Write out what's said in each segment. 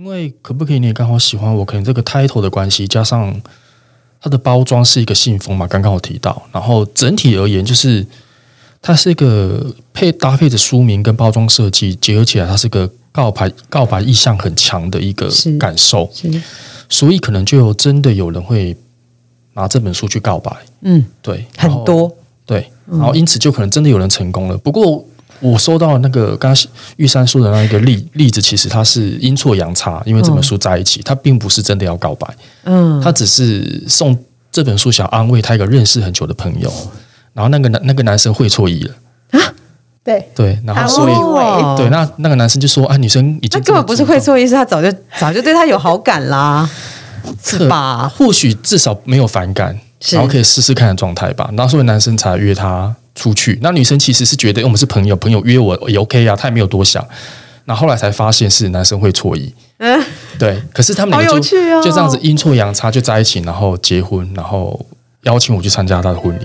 因为可不可以你也刚好喜欢我，可能这个 title 的关系，加上它的包装是一个信封嘛，刚刚我提到，然后整体而言就是它是一个配搭配着书名跟包装设计结合起来，它是个告白告白意向很强的一个感受，所以可能就有真的有人会拿这本书去告白，嗯，对，很多对，然后因此就可能真的有人成功了。不过我收到那个刚刚玉山说的那一个例例子，其实它是阴错阳差，因为这本书在一起，他并不是真的要告白，嗯，他只是送这本书想安慰他一个认识很久的朋友，然后那个男那个男生会错意了啊，对，对，然他后所以。对，那那个男生就说：“啊，女生已经那根本不是会错意，是他早就早就对他有好感啦，是吧？或许至少没有反感，然后可以试试看的状态吧。然后所以男生才约她出去。那女生其实是觉得、我们是朋友，朋友约我也 OK 啊，她也没有多想。那后后来才发现是男生会错意，嗯，对。可是他们两个就、就这样子阴错阳差就在一起，然后结婚，然后邀请我去参加他的婚礼。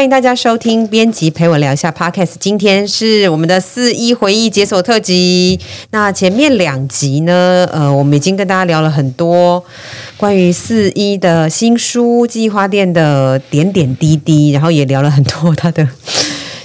欢迎大家收听编辑陪我聊一下 Podcast。今天是我们的四一回忆解锁特辑。那前面两集呢，呃，我们已经跟大家聊了很多关于四一的新书《记忆花店》的点点滴滴，然后也聊了很多他的。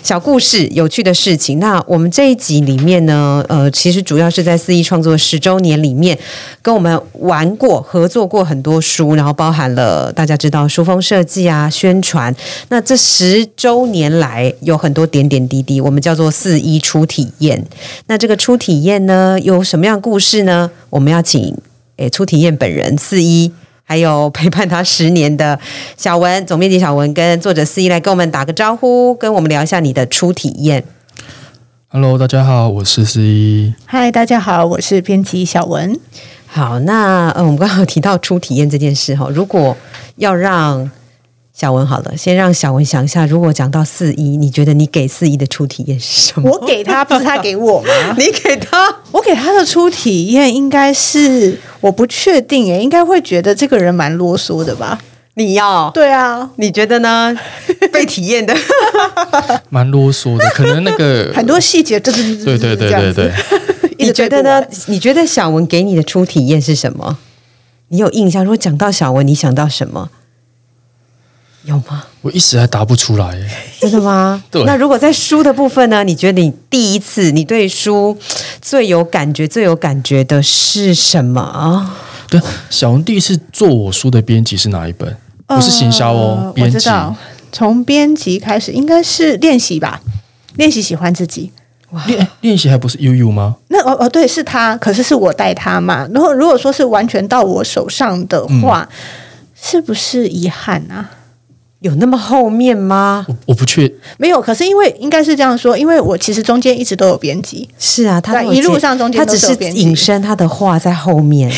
小故事、有趣的事情。那我们这一集里面呢，呃，其实主要是在四一创作十周年里面，跟我们玩过、合作过很多书，然后包含了大家知道书封设计啊、宣传。那这十周年来有很多点点滴滴，我们叫做四一初体验。那这个初体验呢，有什么样故事呢？我们要请诶初体验本人四一。还有陪伴他十年的小文，总编辑小文跟作者思怡来跟我们打个招呼，跟我们聊一下你的初体验。Hello，大家好，我是 C 一。嗨，大家好，我是编辑小文。好，那呃，我们刚刚有提到初体验这件事哈，如果要让小文好了，先让小文想一下，如果讲到四一，你觉得你给四一的初体验是什么？我给他，不是他给我吗？你给他，我给他的初体验应该是我不确定诶，应该会觉得这个人蛮啰嗦的吧？你要，对啊，你觉得呢？被体验的，蛮啰嗦的，可能那个很多细节，对对对对对对对，你觉得呢？你觉得小文给你的初体验是什么？你有印象？如果讲到小文，你想到什么？有吗？我一时还答不出来。真的吗？对那如果在书的部分呢？你觉得你第一次你对书最有感觉、最有感觉的是什么啊？对，小红第一次做我书的编辑是哪一本？不是行销哦，编辑。知道，从编辑开始应该是练习吧，练习喜欢自己。练练习还不是悠悠吗？那哦哦，对，是他，可是是我带他嘛。然后如果说是完全到我手上的话，是不是遗憾啊？有那么后面吗？我我不确，没有，可是因为应该是这样说，因为我其实中间一直都有编辑，是啊，他一路上中间他只是都是有编辑引申他的话在后面。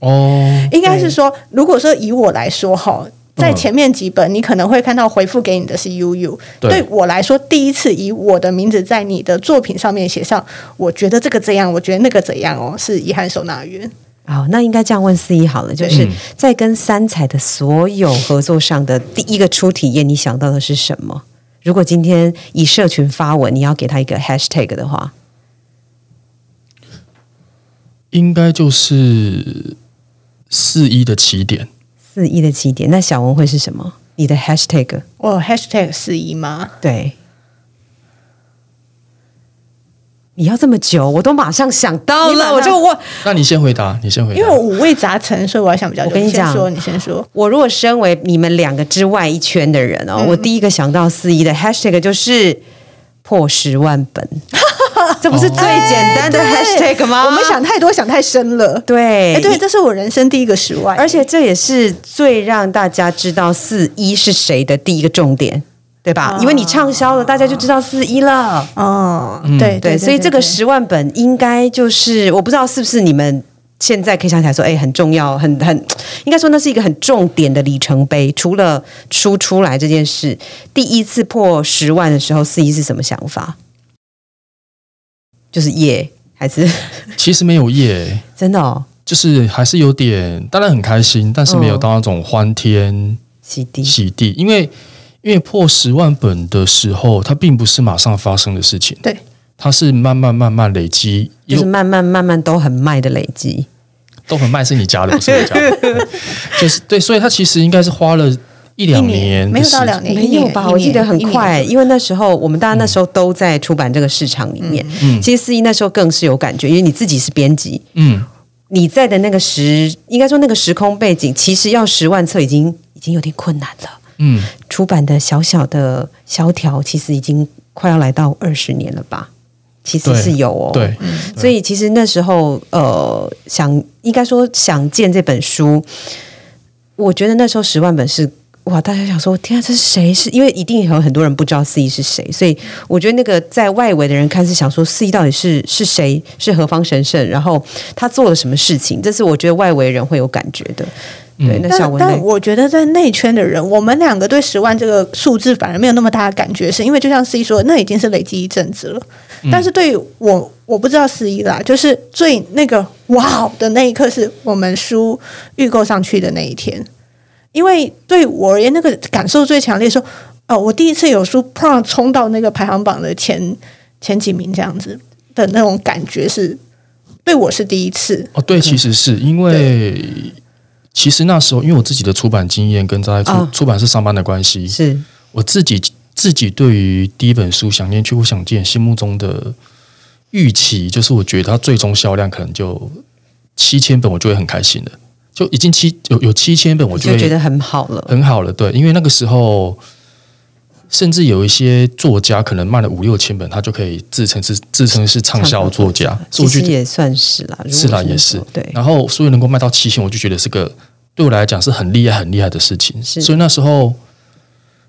哦，应该是说，如果说以我来说哈，在前面几本，你可能会看到回复给你的是悠悠。对对我来说，第一次以我的名字在你的作品上面写上，我觉得这个怎样，我觉得那个怎样哦，是遗憾收纳员。好，那应该这样问四一好了，就是嗯在跟三彩的所有合作上的第一个初体验，你想到的是什么？如果今天以社群发文，你要给他一个 hashtag 的话，应该就是四一的起点。四一的起点，那小文会是什么？你的 hashtag 我 hashtag 四一吗？对。你要这么久，我都马上想到了，我就问，那你先回答，你先回答。因为我五味杂陈，所以我要想比较久。我跟你讲先说，你先说。我如果身为你们两个之外一圈的人嗯哦，我第一个想到四一的 hashtag 就是破十万本，这不是最简单的 hashtag 吗？我们想太多，想太深了。对，哎，对，这是我人生第一个十万，而且这也是最让大家知道四一是谁的第一个重点，对吧？因为你畅销了，大家就知道四一了。哦，对对，所以这个十万本应该就是我不知道是不是你们现在可以想起来说，哎，很重要，很很应该说那是一个很重点的里程碑。除了书出来这件事，第一次破十万的时候，四一是什么想法？就是耶，还是其实没有夜，真的哦？就是还是有点，当然很开心，但是没有到那种欢天喜地喜地，因为因为破十万本的时候，它并不是马上发生的事情，对，它是慢慢慢慢累积，就是慢慢慢慢都很卖的累积。都很卖是你家的，不是我家的，就是对，所以它其实应该是花了一两一年没有到两年，没有吧？我记得很快，因为那时候我们大家那时候都在出版这个市场里面。嗯，其实四一那时候更是有感觉，因为你自己是编辑，嗯，你在的那个时，应该说那个时空背景，其实要十万册已经已经有点困难了。嗯，出版的小小的萧条，其实已经快要来到二十年了吧。其实是有哦，对，所以其实那时候呃，想应该说想见这本书，我觉得那时候十万本是哇，大家想说天啊，这是谁？是因为一定有很多人不知道四一是谁，所以我觉得那个在外围的人看是想说四一到底是是谁，是何方神圣，然后他做了什么事情，这是我觉得外围人会有感觉的。对，那小文，但我觉得在内圈的人，我们两个对十万这个数字反而没有那么大的感觉，是因为就像四一说，那已经是累积一阵子了。但是对我，我不知道四一啦，就是最那个哇的那一刻，是我们书预购上去的那一天。因为对我而言，那个感受最强烈，说哦，我第一次有书砰冲到那个排行榜的前前几名，这样子的那种感觉，是对我是第一次。哦，对，其实是因为其实那时候，因为我自己的出版经验跟在出出版社上班的关系，是我自己。自己对于第一本书《想念却不想见》心目中的预期，就是我觉得它最终销量可能就七千本，我就会很开心的。就已经七有有七千本，我就觉得很好了，很好了。对，因为那个时候，甚至有一些作家可能卖了五六千本，他就可以自称是自称是畅销作家。其实也算是啦，是啦，也是对。然后所以能够卖到七千，我就觉得是个对我来讲是很厉害、很厉害的事情。所以那时候。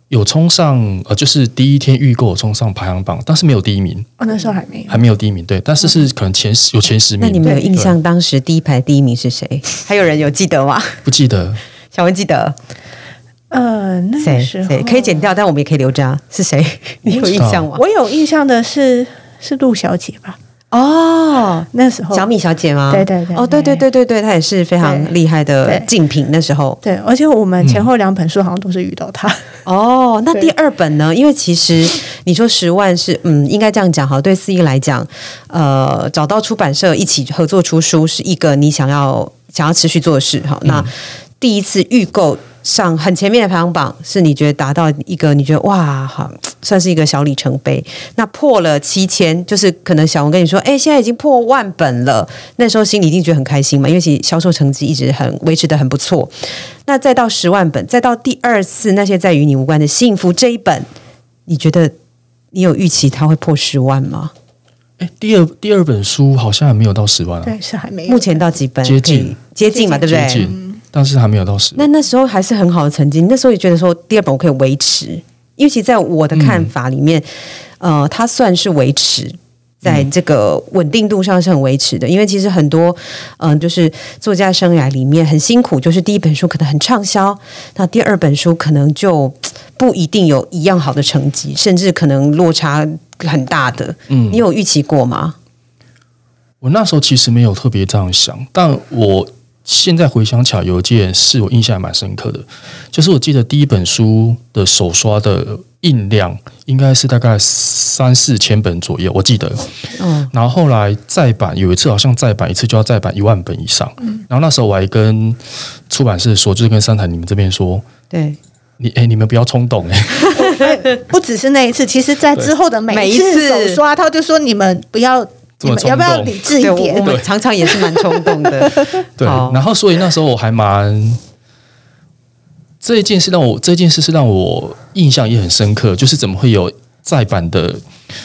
有冲上呃，就是第一天预购冲上排行榜，但是没有第一名。哦，那时候还没有，还没有第一名。对，但是是可能前十有前十名。那你们有印象当时第一排第一名是谁？还有人有记得吗？不记得。小文记得。呃，那谁谁可以剪掉，但我们也可以留着。是谁？你有印象吗？我有印象的是是陆小姐吧。哦，那时候小米小姐吗？对对对，哦，对对对对对，她也是非常厉害的竞品。那时候，对，而且我们前后两本书好像都是遇到她。哦，那第二本呢？因为其实你说十万是，嗯，应该这样讲哈。对四一来讲，呃，找到出版社一起合作出书是一个你想要想要持续做的事哈。那第一次预购。上很前面的排行榜，是你觉得达到一个你觉得哇，好算是一个小里程碑。那破了七千，就是可能小文跟你说，哎，现在已经破万本了。那时候心里一定觉得很开心嘛，因为其销售成绩一直很维持的很不错。那再到十万本，再到第二次那些在与你无关的幸福这一本，你觉得你有预期它会破十万吗？哎，第二第二本书好像还没有到十万啊，对，是还没。目前到几本？接近接近嘛，对不对？但是还没有到十。那那时候还是很好的成绩。那时候也觉得说，第二本我可以维持，因为其实在我的看法里面，呃，它算是维持在这个稳定度上是很维持的。因为其实很多，嗯，就是作家生涯里面很辛苦，就是第一本书可能很畅销，那第二本书可能就不一定有一样好的成绩，甚至可能落差很大的。嗯，你有预期过吗？我那时候其实没有特别这样想，但我。现在回想起来，有一件事我印象还蛮深刻的，就是我记得第一本书的手刷的印量应该是大概三四千本左右，我记得。嗯。然后后来再版有一次，好像再版一次就要再版一万本以上。嗯。然后那时候我还跟出版社说，就是跟三台你们这边说，对，你哎，你们不要冲动哎。不只是那一次，其实在之后的每一次手刷，他就说你们不要。要不要理智一点？我们常常也是蛮冲动的。对，然后所以那时候我还蛮这一件事让我这件事是让我印象也很深刻，就是怎么会有再版的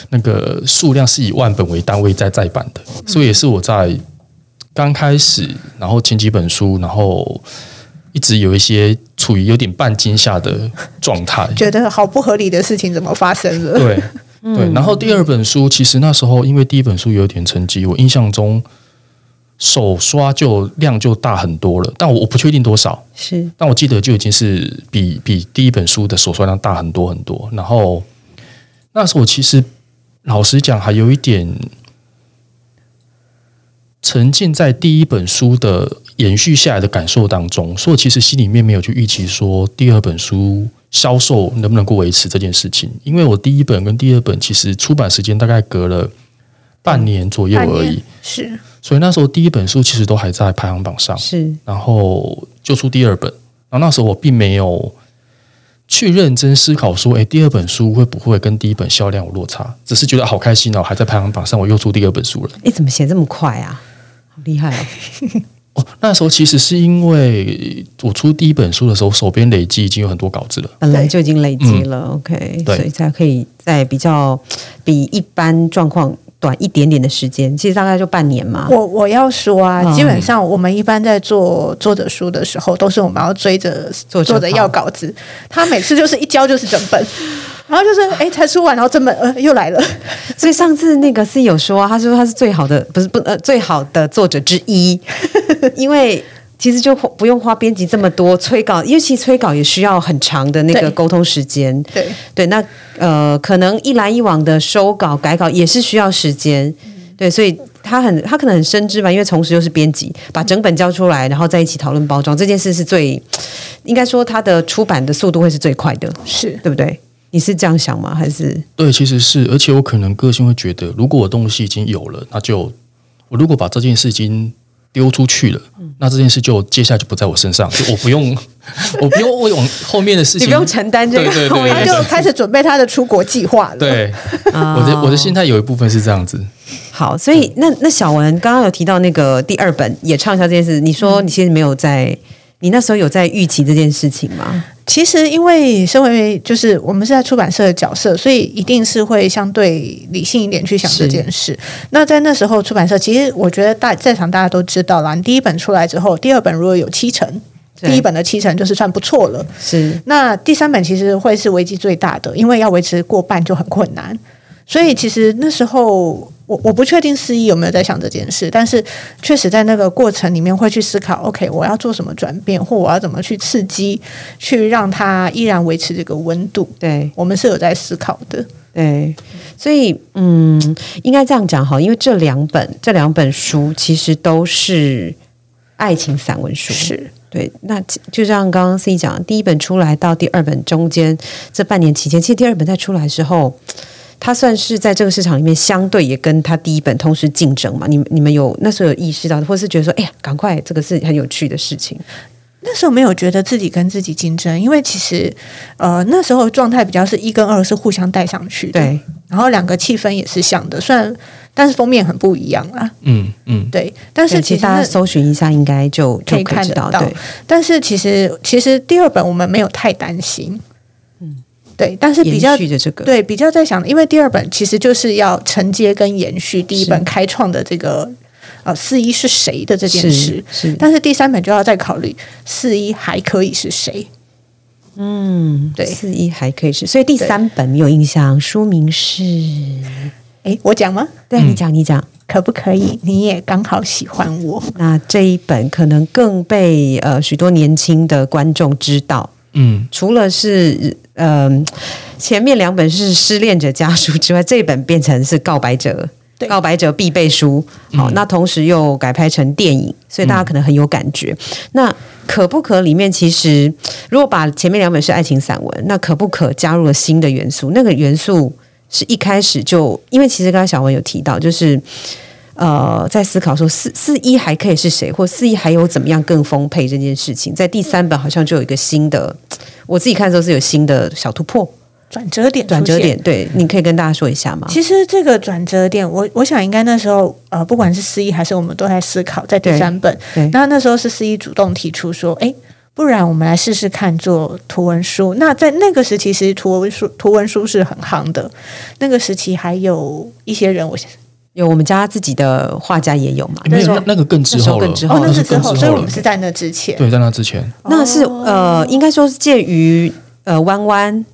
那个数量是以万本为单位在再版的，所以也是我在刚开始，然后前几本书，然后一直有一些处于有点半惊吓的状态，觉得好不合理的事情怎么发生了？对。对，然后第二本书其实那时候因为第一本书有点成绩，我印象中手刷就量就大很多了，但我我不确定多少，是，但我记得就已经是比比第一本书的手刷量大很多很多。然后那时候我其实老实讲还有一点沉浸在第一本书的延续下来的感受当中，所以其实心里面没有去预期说第二本书销售能不能够维持这件事情。因为我第一本跟第二本其实出版时间大概隔了半年左右而已，是所以那时候第一本书其实都还在排行榜上，是然后就出第二本。然后那时候我并没有去认真思考说，诶，第二本书会不会跟第一本销量有落差？只是觉得好开心哦，还在排行榜上，我又出第二本书了。你，怎么写这么快啊？好厉害哦！哦，那时候其实是因为我出第一本书的时候，手边累积已经有很多稿子了。本来就已经累积了、o k 嗯对。所以才可以在比较比一般状况短一点点的时间，其实大概就半年嘛。我我要说啊，嗯。基本上我们一般在做作者书的时候，都是我们要追着作者要稿子，他每次就是一交就是整本，然后就是哎才出完，然后整本呃又来了，所以上次那个 C 有说、啊，他说他是最好的，不是不呃最好的作者之一，因为。其实就不用花编辑这么多催稿，因为其实催稿也需要很长的那个对沟通时间。对对，那呃，可能一来一往的收稿、改稿也是需要时间。嗯对，所以他很他可能很深知吧，因为同时又是编辑，把整本交出来，然后在一起讨论包装这件事是最，应该说他的出版的速度会是最快的，是对不对？你是这样想吗？还是对，其实是，而且我可能个性会觉得，如果我东西已经有了，那就我如果把这件事已经丢出去了，那这件事就接下来就不在我身上，就我不用，我不用为往后面的事情，你不用承担这个对对对后面他就开始准备他的出国计划了。，对，啊我的我的心态有一部分是这样子。好，所以那那小文刚刚有提到那个第二本也畅销这件事，你说你其实没有在，你那时候有在预期这件事情吗？其实因为身为就是我们是在出版社的角色，所以一定是会相对理性一点去想这件事。那在那时候出版社，其实我觉得大在场大家都知道啦，你第一本出来之后，第二本如果有七成，第一本的七成就是算不错了。是那第三本其实会是危机最大的，因为要维持过半就很困难。所以其实那时候我我不确定司仪有没有在想这件事，但是确实在那个过程里面会去思考，OK，我要做什么转变，或我要怎么去刺激，去让它依然维持这个温度。对我们是有在思考的。对，所以嗯，应该这样讲哈，因为这两本这两本书其实都是爱情散文书，是对，那就像刚刚 C 讲，第一本出来到第二本中间这半年期间，其实第二本在出来的时候，它算是在这个市场里面相对也跟它第一本同时竞争嘛。你们你们有那时候有意识到，或是觉得说，哎呀，赶快这个是很有趣的事情，那时候没有觉得自己跟自己竞争，因为其实呃那时候状态比较是一跟二是互相带上去的，对，然后两个气氛也是像的，虽然但是封面很不一样啦，嗯嗯，对，但是其实大家搜寻一下，应该就可以就可以知道，看得到。对，但是其实其实第二本我们没有太担心，嗯，对，但是比较这个，对比较在想，因为第二本其实就是要承接跟延续第一本开创的这个呃四一是谁的这件事，是，但是第三本就要再考虑四一还可以是谁，嗯，对四一还可以是，所以第三本你有印象，书名是，哎，我讲吗？对你讲你讲。可不可以？你也刚好喜欢我，那这一本可能更被呃许多年轻的观众知道，嗯，除了是呃前面两本是失恋者家书之外，这一本变成是告白者。对告白者必备书，好、那同时又改拍成电影，所以大家可能很有感觉。那可不可里面其实，如果把前面两本是爱情散文，那可不可加入了新的元素？那个元素是一开始就，因为其实刚才小文有提到，就是呃，在思考说四四一还可以是谁，或四一还有怎么样更丰沛这件事情，在第三本好像就有一个新的，我自己看的时候是有新的小突破、转折点，转折点。。对，你可以跟大家说一下吗？其实这个转折点，我我想应该那时候呃，不管是司仪还是我们都在思考，在第三本，对那那时候是司仪主动提出说，哎，不然我们来试试看做图文书。那在那个时期，其实图文书图文书是很夯的。那个时期还有一些人，我有我们家自己的画家也有嘛？没有那时候那那个更之后更之后哦，那是是之后，所以我们。是在那之前。对，在那之前，那是呃，应该说是介于呃弯弯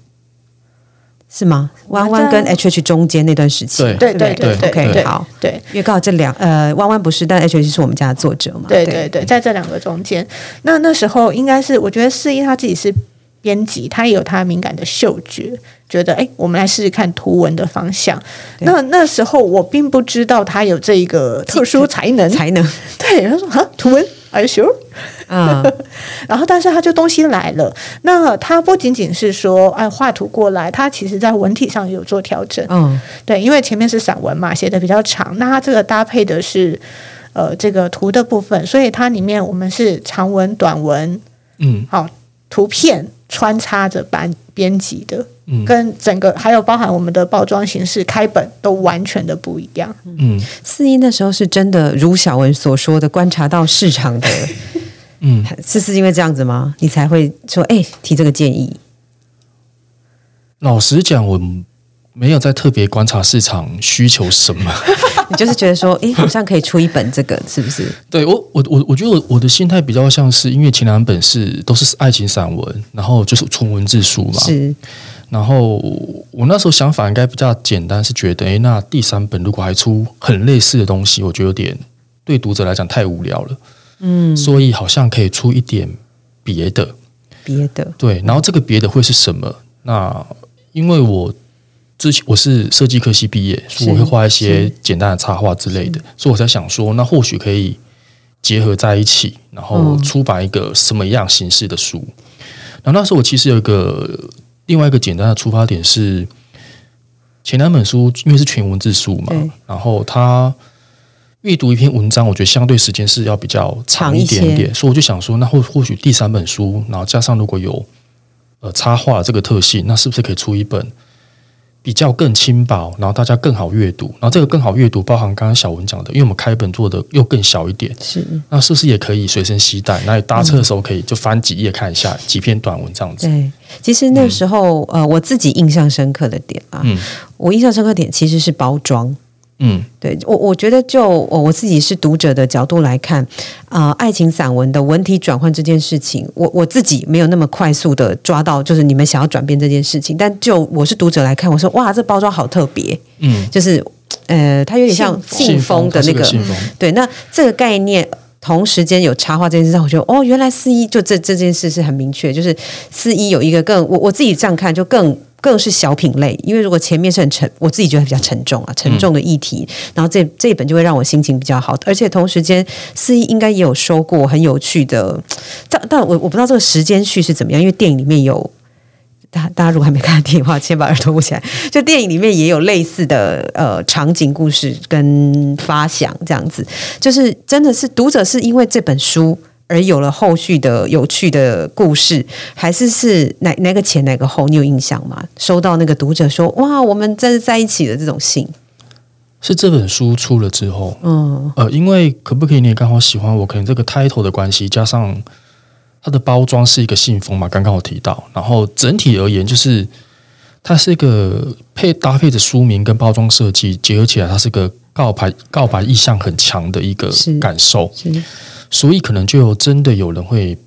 是吗？弯弯跟 H H 中间那段时期，对对对对对 OK，好，对因为刚好这两呃弯弯不是，但 H H 是我们家的作者嘛？对对对，在这两个中间，那那时候应该是我觉得四一他自己是编辑，他也有他敏感的嗅觉，觉得哎，我们来试试看图文的方向。那那时候我并不知道他有这个特殊才能，才能 对他说啊，图文。Are you sure？啊，然后但是他就东西来了，那他不仅仅是说哎画图过来，他其实在文体上有做调整。嗯，对，因为前面是散文嘛，写的比较长，那他这个搭配的是呃这个图的部分，所以它里面我们是长文、短文，嗯，好图片穿插着版编辑的，嗯跟整个还有包含我们的包装形式、开本都完全的不一样。嗯四一那时候是真的如小文所说的，观察到市场的，嗯，是是因为这样子吗？你才会说哎提这个建议？老实讲，我没有在特别观察市场需求什么。你就是觉得说，哎，好像可以出一本这个，是不是？对我，我我我觉得我我的心态比较像是，因为前两本是都是爱情散文，然后就是纯文字书嘛。是，然后我那时候想法应该比较简单，是觉得，诶，那第三本如果还出很类似的东西，我觉得有点对读者来讲太无聊了。嗯，所以好像可以出一点别的。别的，对，然后这个别的会是什么？那因为我之前我是设计科系毕业，所以我会画一些简单的插画之类的，所以我才想说，那或许可以结合在一起，然后嗯。出版一个什么样形式的书。然后那时候我其实有一个另外一个简单的出发点是，前两本书因为是全文字书嘛，然后它阅读一篇文章，我觉得相对时间是要比较长一点一点，所以我就想说，那或或许第三本书，然后加上如果有呃插画这个特性，那是不是可以出一本比较更轻薄，然后大家更好阅读？然后这个更好阅读，包含刚刚小文讲的，因为我们开本做的又更小一点，是那是不是也可以随身携带？那你搭车的时候可以就翻几页看一下，几篇短文这样子。对。其实那时候，呃，我自己印象深刻的点啊，嗯我印象深刻点其实是包装。嗯对我，我觉得就我我自己是读者的角度来看，啊、爱情散文的文体转换这件事情，我我自己没有那么快速的抓到，就是你们想要转变这件事情。但就我是读者来看，我说哇，这包装好特别，嗯，就是呃，它有点像信信封的那个，信封，对，那这个概念。同时间有插画这件事上，我觉得哦，原来四一就这这件事是很明确，就是四一有一个更我我自己这样看，就更更是小品类，因为如果前面是很沉，我自己觉得比较沉重啊，沉重的议题，然后这这一本就会让我心情比较好，而且同时间四一应该也有收过很有趣的，但但我我不知道这个时间序是怎么样，因为电影里面有。大大家如果还没看电影的话，先把耳朵捂起来。就电影里面也有类似的呃场景故事跟发想，这样子，就是真的是读者是因为这本书而有了后续的有趣的故事，还是是哪哪个前哪个后？你有印象吗？收到那个读者说哇，我们真的在一起的这种信，是这本书出了之后，嗯，呃，因为可不可以你也刚好喜欢我，可能这个 title 的关系，加上它的包装是一个信封嘛，刚刚我提到，然后整体而言就是它是一个配搭配的书名跟包装设计结合起来，它是个告白告白意向很强的一个感受，是。所以可能就真的有人会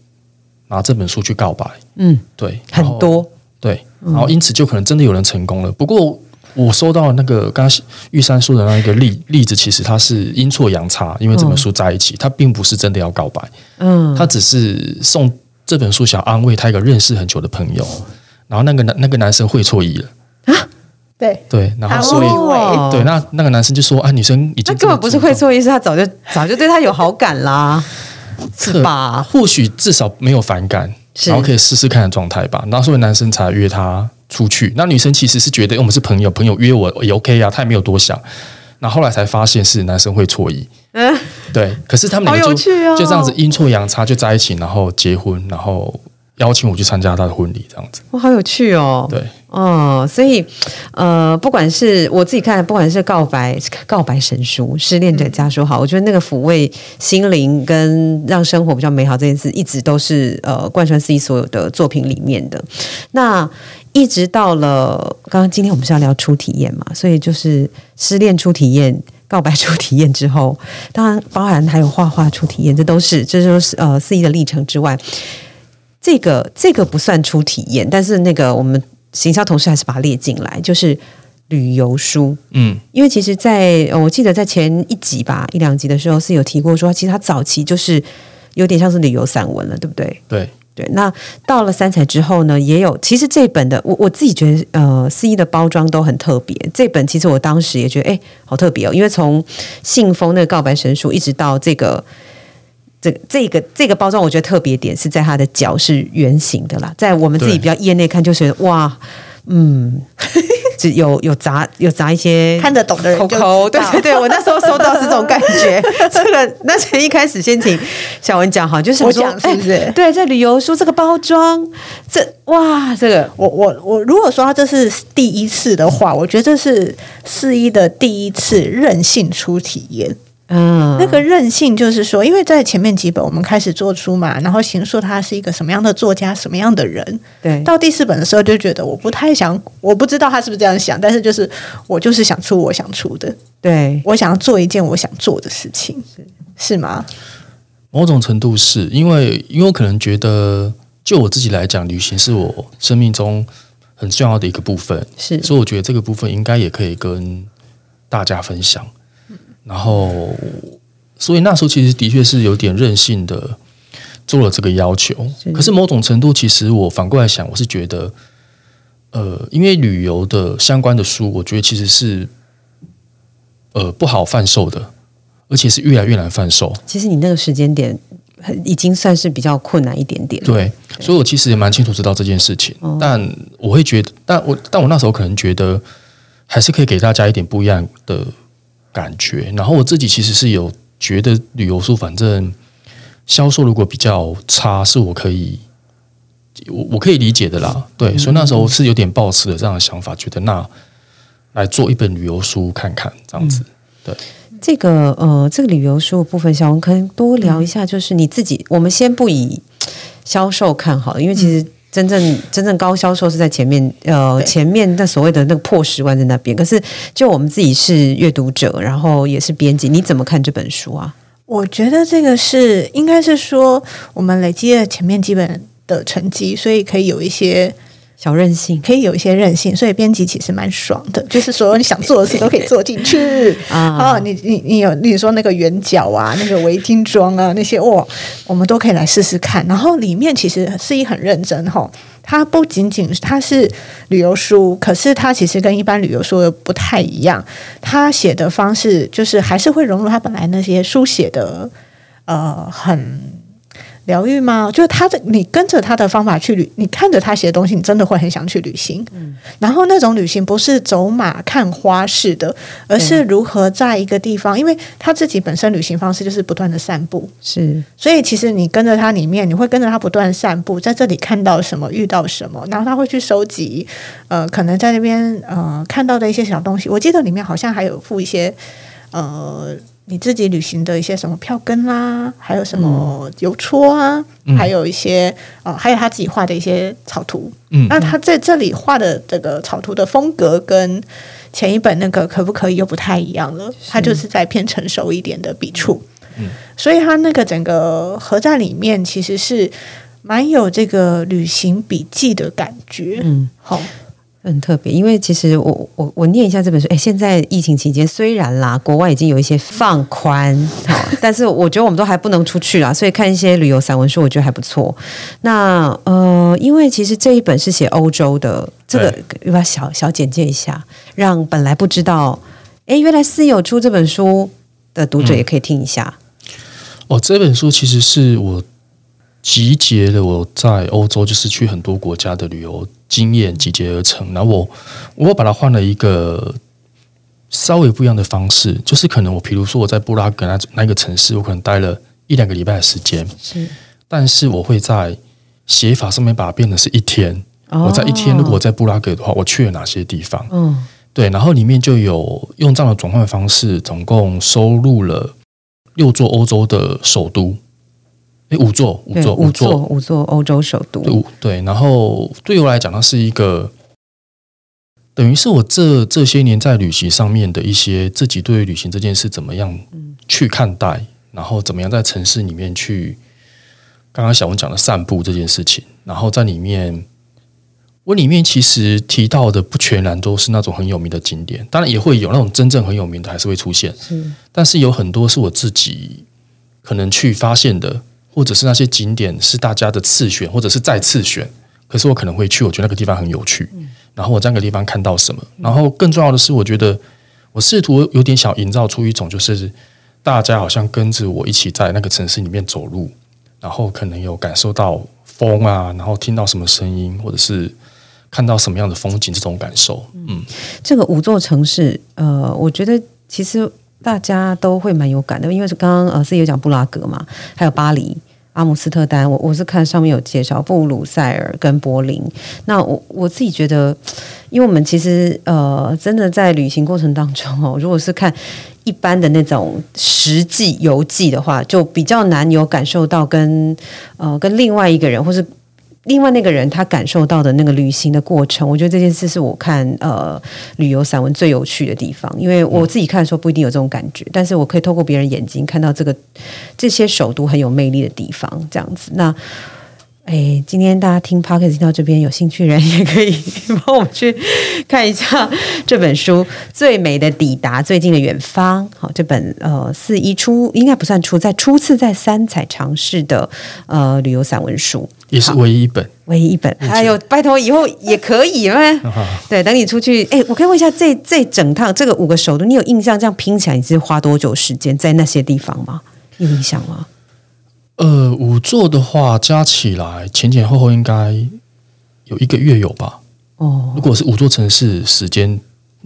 拿这本书去告白，嗯对，很多。对，然后因此就可能真的有人成功了。不过我收到那个刚刚玉山说的那一个例例子，其实它是阴错阳差，因为这本书在一起，他并不是真的要告白，嗯。他只是送这本书想安慰他一个认识很久的朋友，然后那个男那个男生会错意了，对，对，然后所以。哦对，那那个男生就说：“啊，女生已经那根本不是会错意，是他早就早就对他有好感啦，是吧？或许至少没有反感，然后可以试试看的状态吧。然后所以男生才约她出去，那女生其实是觉得诶我们是朋友，朋友约我也 OK 啊，她也没有多想。那后来才发现是男生会错意，嗯，对。可是他们两个就、就这样子阴错阳差就在一起，然后结婚，然后邀请我去参加他的婚礼，这样子。哇，好有趣哦。对，哦，所以呃，不管是我自己看，不管是告白、告白神书、失恋者家书好，我觉得那个抚慰心灵跟让生活比较美好这件事，一直都是呃贯穿自己所有的作品里面的。那一直到了刚刚今天我们是要聊初体验嘛，所以就是失恋初体验。告白初体验之后，当然包含还有画画初体验，这都是这就是呃四一的历程之外，这个这个不算出体验，但是那个我们行销同事还是把它列进来，就是旅游书。嗯，因为其实在，呃我记得在前一集吧，一两集的时候是有提过说，其实他早期就是有点像是旅游散文了，对不对？对，对，那到了三彩之后呢，也有其实这本的我我自己觉得呃，四一的包装都很特别。这本其实我当时也觉得哎，好特别哦，因为从信封那个告白神书一直到这个。这个这个这个包装，我觉得特别点是在它的角是圆形的啦，在我们自己比较业内看，就是哇，嗯，只有有砸有砸一些看得懂的人就对对对，我那时候收到是这种感觉。这个那先一开始先请小文讲哈，就是我讲是不是？对，这旅游书这个包装，这哇，这个我我我如果说这是第一次的话，我觉得这是四一的第一次任性出体验。嗯，那个任性就是说，因为在前面几本我们开始做出嘛，然后行述他是一个什么样的作家，什么样的人。对，到第四本的时候就觉得我不太想，我不知道他是不是这样想，但是就是我就是想出我想出的，对我想要做一件我想做的事情，是是吗？某种程度是因为，因为我可能觉得，就我自己来讲，旅行是我生命中很重要的一个部分，是，所以我觉得这个部分应该也可以跟大家分享。然后，所以那时候其实的确是有点任性的做了这个要求。可是某种程度，其实我反过来想，我是觉得，呃，因为旅游的相关的书，我觉得其实是呃不好贩售的，而且是越来越难贩售。其实你那个时间点已经算是比较困难一点点。对，所以我其实也蛮清楚知道这件事情，但我会觉得，但我但我那时候可能觉得，还是可以给大家一点不一样的。感觉，然后我自己其实是有觉得旅游书，反正销售如果比较差，是我可以我我可以理解的啦。对，所以那时候是有点抱持了这样的想法，觉得那来做一本旅游书看看这样子。对，这个呃，这个旅游书的部分，小文可以多聊一下，就是你自己，我们先不以销售看好，因为其实。真正真正高销售是在前面，呃，前面那所谓的那个破十万在那边。可是，就我们自己是阅读者，然后也是编辑，你怎么看这本书啊？我觉得这个是应该是说，我们累积了前面基本的成绩，所以可以有一些。小任性可以有一些任性，所以编辑其实蛮爽的，就是所有你想做的事都可以做进去 啊！你你你有，你说那个圆角啊，那个围巾装啊，那些哇，我们都可以来试试看。然后里面其实是一很认真哈，它不仅仅它是旅游书，可是它其实跟一般旅游书不太一样，它写的方式就是还是会融入它本来那些书写的呃很。疗愈吗？就是他的，你跟着他的方法去旅，你看着他写的东西，你真的会很想去旅行。嗯，然后那种旅行不是走马看花式的，而是如何在一个地方，因为他自己本身旅行方式就是不断的散步，是，所以其实你跟着他里面，你会跟着他不断散步，在这里看到什么，遇到什么，然后他会去收集，呃，可能在那边呃看到的一些小东西。我记得里面好像还有附一些呃。你自己旅行的一些什么票根啦，还有什么邮戳啊，还有一些呃，还有他自己画的一些草图。嗯，那他在这里画的这个草图的风格跟前一本那个可不可以又不太一样了？他就是在偏成熟一点的笔触。嗯，所以他那个整个合在里面其实是蛮有这个旅行笔记的感觉。嗯，好。很特别，因为其实我我我念一下这本书。哎，现在疫情期间，虽然啦，国外已经有一些放宽，但是我觉得我们都还不能出去啦，所以看一些旅游散文书，我觉得还不错。那呃，因为其实这一本是写欧洲的，这个要不要小小简介一下，让本来不知道，哎，原来私有出这本书的读者也可以听一下。哦，这本书其实是我。集结了我在欧洲就是去很多国家的旅游经验集结而成，然后我我把它换了一个稍微不一样的方式，就是可能我比如说我在布拉格那那个城市，我可能待了一两个礼拜的时间，是，但是我会在写法上面把它变成是一天。我在一天，如果我在布拉格的话，我去了哪些地方？嗯，对，然后里面就有用这样的转换方式，总共收录了六座欧洲的首都。哎，五座，五座，五座，五座欧洲首都。对，对。然后对我来讲，它是一个等于是我这这些年在旅行上面的一些自己对于旅行这件事怎么样去看待，然后怎么样在城市里面去刚刚小文讲的散步这件事情。然后在里面，我里面其实提到的不全然都是那种很有名的景点，当然也会有那种真正很有名的还是会出现。但是有很多是我自己可能去发现的。或者是那些景点是大家的次选，或者是再次选，可是我可能会去，我觉得那个地方很有趣，然后我在那个地方看到什么，然后更重要的是，我觉得我试图有点想营造出一种，就是大家好像跟着我一起在那个城市里面走路，然后可能有感受到风啊，然后听到什么声音，或者是看到什么样的风景，这种感受，嗯，这个五座城市，呃，我觉得其实大家都会蛮有感的，因为是刚刚呃是有讲布拉格嘛，还有巴黎。阿姆斯特丹，我我是看上面有介绍布鲁塞尔跟柏林。那我我自己觉得，因为我们其实呃，真的在旅行过程当中哦，如果是看一般的那种实际游记的话，就比较难有感受到跟呃跟另外一个人或是。另外那个人他感受到的那个旅行的过程，我觉得这件事是我看呃旅游散文最有趣的地方，因为我自己看的时候不一定有这种感觉，但是我可以透过别人眼睛看到这个这些首都很有魅力的地方，这样子那。哎，今天大家听 p o c a s t 听到这边，有兴趣人也可以 帮我们去看一下这本书《最美的抵达，最近的远方》。好，这本呃四一出应该不算出，在初次在三彩尝试的呃旅游散文书，也是唯一一本，唯一一本。哎呦，拜托以后也可以吗？对，等你出去，哎，我可以问一下，这这整趟这个五个首都，你有印象？这样拼起来你是花多久时间在那些地方吗？有印象吗？呃，五座的话加起来前前后后应该有一个月有吧？哦，如果是五座城市，时间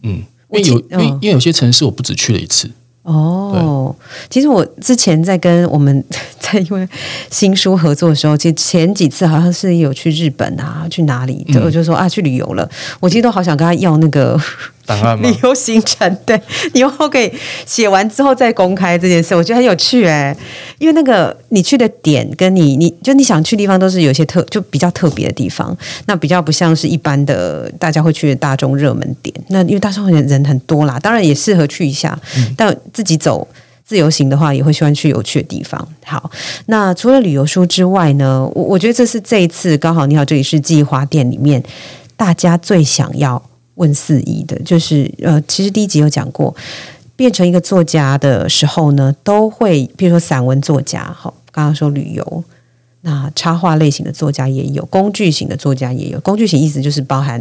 嗯，因为有因为因为有些城市我不止去了一次。哦，其实我之前在跟我们 在因为新书合作的时候，其实前几次好像是有去日本啊，去哪里，我就说啊去旅游了。我其实都好想跟他要那个档案吗 旅游行程，对，以后可以写完之后再公开这件事，我觉得很有趣哎。因为那个你去的点跟你你就你想去地方都是有些特就比较特别的地方，那比较不像是一般的大家会去的大众热门点。那因为大众人人很多啦，当然也适合去一下，但。自己走自由行的话，也会喜欢去有趣的地方。好，那除了旅游书之外呢？我我觉得这是这一次刚好你好，这里是计划店里面大家最想要问四一的，就是呃，其实第一集有讲过，变成一个作家的时候呢，都会比如说散文作家，好，刚刚说旅游，那插画类型的作家也有，工具型的作家也有。工具型意思就是包含，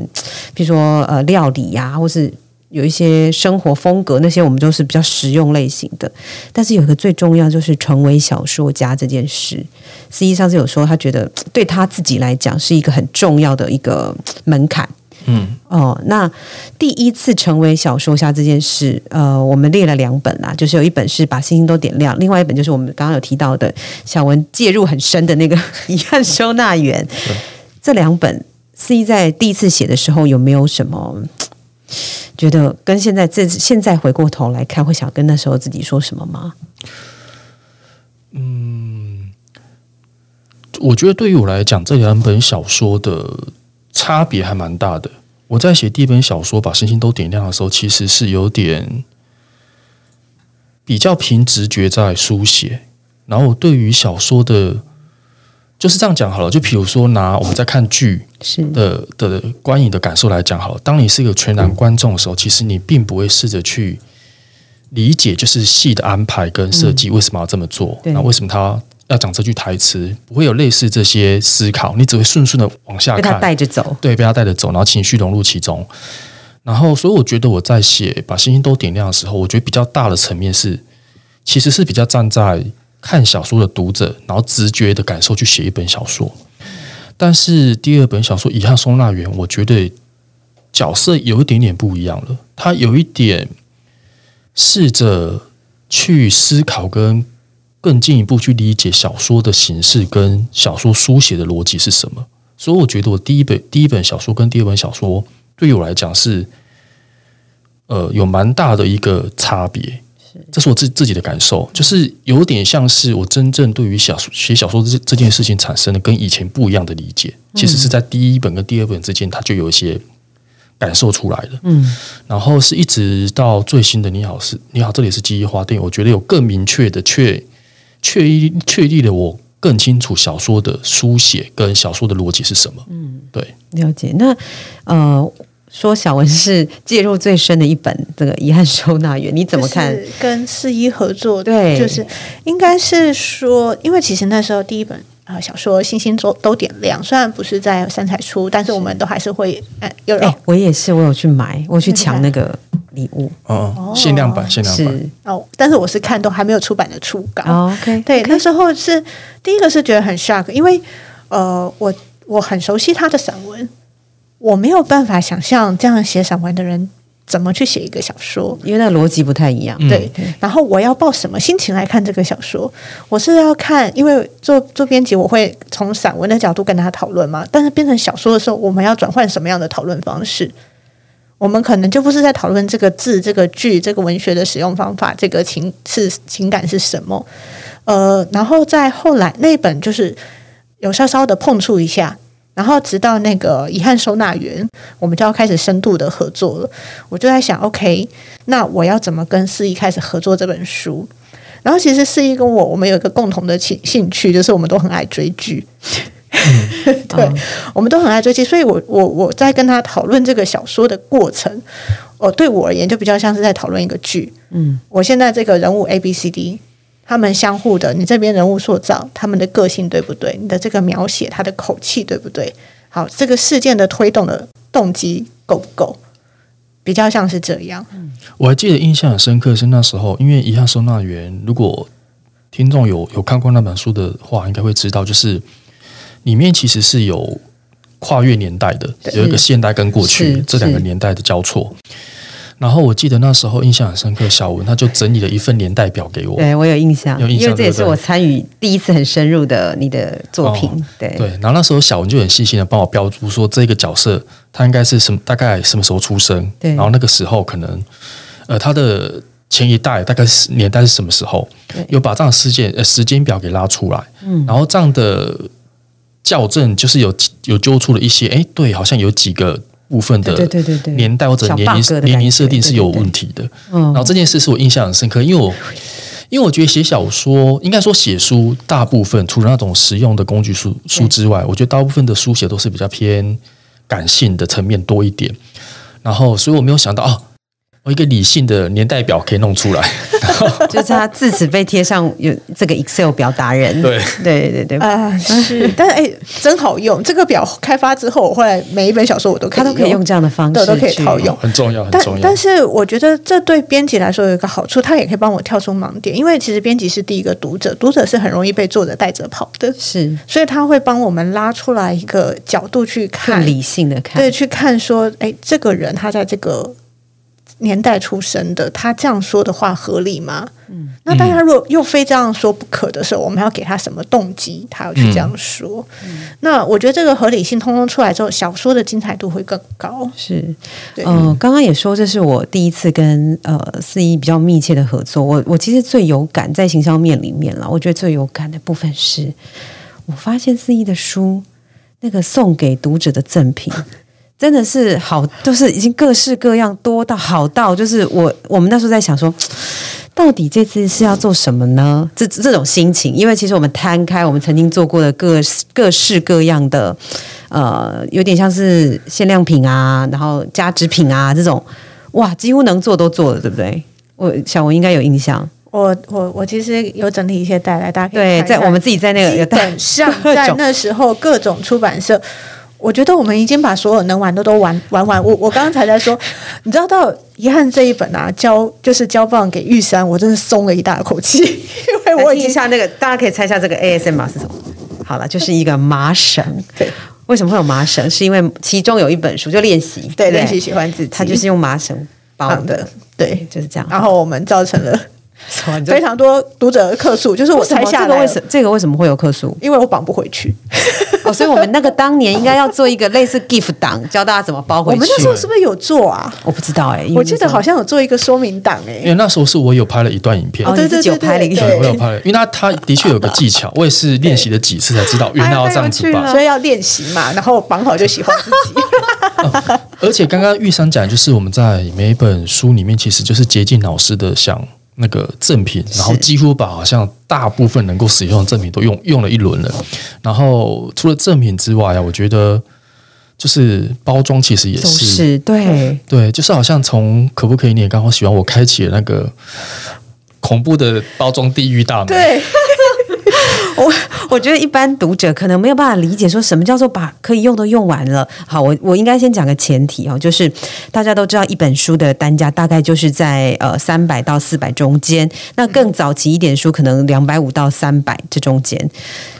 比如说呃料理呀，或是。有一些生活风格，那些我们都是比较实用类型的。但是有一个最重要，就是成为小说家这件事。实际上是有说，他觉得对他自己来讲是一个很重要的一个门槛。嗯，哦，那第一次成为小说家这件事，呃，我们列了两本啦，就是有一本是把星星都点亮，另外一本就是我们刚刚有提到的小文介入很深的那个遗憾收纳员。这两本思怡在第一次写的时候有没有什么？觉得跟现在这现在回过头来看，会想跟那时候自己说什么吗？嗯，我觉得对于我来讲，这两本小说的差别还蛮大的。我在写第一本小说把星星都点亮的时候，其实是有点比较凭直觉在书写，然后我对于小说的。就是这样讲好了，就比如说拿我们在看剧的的观影的感受来讲好了。当你是一个全然观众的时候，其实你并不会试着去理解，就是戏的安排跟设计为什么要这么做，那为什么他要讲这句台词，不会有类似这些思考，你只会顺顺的往下看，被他带着走，对，被他带着走，然后情绪融入其中。然后，所以我觉得我在写把星星都点亮的时候，我觉得比较大的层面是，其实是比较站在。看小说的读者，然后直觉的感受去写一本小说。但是第二本小说《遗憾收纳员》，我觉得角色有一点点不一样了。他有一点试着去思考，跟更进一步去理解小说的形式跟小说书写的逻辑是什么。所以我觉得我第一本第一本小说跟第二本小说，对于我来讲是，呃，有蛮大的一个差别。这是我自自己的感受，就是有点像是我真正对于小说写小说这这件事情产生的跟以前不一样的理解，其实是在第一本跟第二本之间，它就有一些感受出来了。嗯，然后是一直到最新的《你好》是《你好》，这里是记忆花店，我觉得有更明确的确确确立了我更清楚小说的书写跟小说的逻辑是什么。嗯，对，了解。那呃。说小文是介入最深的一本这个遗憾收纳员，你怎么看？就是跟四一合作，对就是应该是说，因为其实那时候第一本啊、呃小说《星星都都点亮》，虽然不是在三彩出，但是我们都还是会呃有哎、人、我也是，我有去买，我有去抢那个礼物，哦，限量版，限量版。是。哦，但是我是看都还没有出版的初稿。哦 OK，对，那时候是第一个是觉得很 shock，因为呃，我我很熟悉他的散文，我没有办法想象这样写散文的人怎么去写一个小说。因为那逻辑不太一样，嗯对，然后我要抱什么心情来看这个小说？我是要看，因为做做编辑，我会从散文的角度跟他讨论嘛。但是变成小说的时候，我们要转换什么样的讨论方式？我们可能就不是在讨论这个字、这个句、这个文学的使用方法，这个情是情感是什么？呃，然后在后来那本就是有稍稍的碰触一下，然后直到那个遗憾收纳员，我们就要开始深度的合作了。我就在想，OK，那我要怎么跟四一开始合作这本书？然后其实四一跟我，我们有一个共同的兴兴趣，就是我们都很爱追剧。对，我们都很爱追剧，所以我我我在跟他讨论这个小说的过程，哦，对我而言就比较像是在讨论一个剧。嗯，我现在这个人物 A B C D，他们相互的，你这边人物塑造，他们的个性对不对？你的这个描写，他的口气对不对？好，这个事件的推动的动机够不够？比较像是这样。我还记得印象很深刻是那时候，因为《遗憾收纳员》，如果听众有有看过那本书的话，应该会知道，就是里面其实是有跨越年代的，有一个现代跟过去这两个年代的交错。然后我记得那时候印象很深刻，小文他就整理了一份年代表给我，对我有印象，有印象因为这也是我参与第一次很深入的你的作品，对对，然后那时候小文就很细心的帮我标注说这个角色他应该是什么，大概什么时候出生，对。然后那个时候可能呃他的前一代大概是年代是什么时候对，有把这样的事件呃时间表给拉出来，嗯，然后这样的校正就是有有揪出了一些，哎，对，好像有几个部分的年代或者年龄年龄设定是有问题的，嗯。然后这件事是我印象很深刻，因为我因为我觉得写小说，应该说写书，大部分除了那种实用的工具书书之外，我觉得大部分的书写都是比较偏感性的层面多一点。然后，所以我没有想到啊，我一个理性的年代表可以弄出来。就是他自此被贴上有这个 Excel 表达人，对对对对对，啊、是，但是哎、真好用。这个表开发之后，我后来每一本小说我都可以他都可以用这样的方式，都可以去套用。很重要，很重要。但是我觉得这对编辑来说有一个好处，他也可以帮我跳出盲点，因为其实编辑是第一个读者，读者是很容易被作者带着跑的，是所以他会帮我们拉出来一个角度去看更，理性的看，对，去看说，哎，这个人他在这个年代出生的，他这样说的话合理吗？嗯，那但他如果又非这样说不可的时候，我们要给他什么动机，他要去这样说？那我觉得这个合理性通通出来之后，小说的精彩度会更高。是，对嗯、刚刚也说这是我第一次跟呃四一比较密切的合作。我我其实最有感在行销面里面了，我觉得最有感的部分是，我发现四一的书那个送给读者的赠品。真的是好，就是已经各式各样，多到好到，就是我我们那时候在想说，到底这次是要做什么呢？这这种心情，因为其实我们摊开我们曾经做过的各式各式各样的，呃，有点像是限量品啊，然后加值品啊这种，哇，几乎能做都做了，对不对？我小文应该有印象，我我我其实有整理一些带来，大家可以对，在我们自己在那个基有带本上 在那时候各种出版社。我觉得我们已经把所有能玩的都玩 玩完。我我刚刚才在说，你知道到遗憾这一本啊，交就是交棒给玉山，我真的松了一大口气，因为我来已经听一下那个，大家可以猜一下这个 ASMR 是什么？好了，就是一个麻绳。对为什么会有麻绳？是因为其中有一本书就练习，不对练习喜欢自己，它就是用麻绳绑的，，对。就是这样。然后我们造成了非常多读者的客诉，就是我猜下来，这个为什这个为什么会有客诉？因为我绑不回去。哦，所以我们那个当年应该要做一个类似 gift 档，教大家怎么包回去。我们那时候是不是有做啊？我不知道哎、我记得好像有做一个说明档哎、因为那时候是我有拍了一段影片，哦，对你自己有拍了一对个，我有拍了，因为他他的确有个技巧，我也是练习了几次才知道，原来要这样子绑。所以要练习嘛，然后绑好就喜欢自己。而且刚刚玉山讲，就是我们在每一本书里面，其实就是竭尽老师的像那个赠品，然后几乎把好像大部分能够使用的赠品都用用了一轮了。然后除了赠品之外啊，我觉得就是包装其实也走是对，对，就是好像从可不可以你也刚好喜欢我开启了那个恐怖的包装地狱大门。对，我我觉得一般读者可能没有办法理解，说什么叫做把可以用都用完了。好，我我应该先讲个前提哦，就是大家都知道一本书的单价大概就是在呃三百到四百中间，那更早期一点书可能两百五到三百这中间，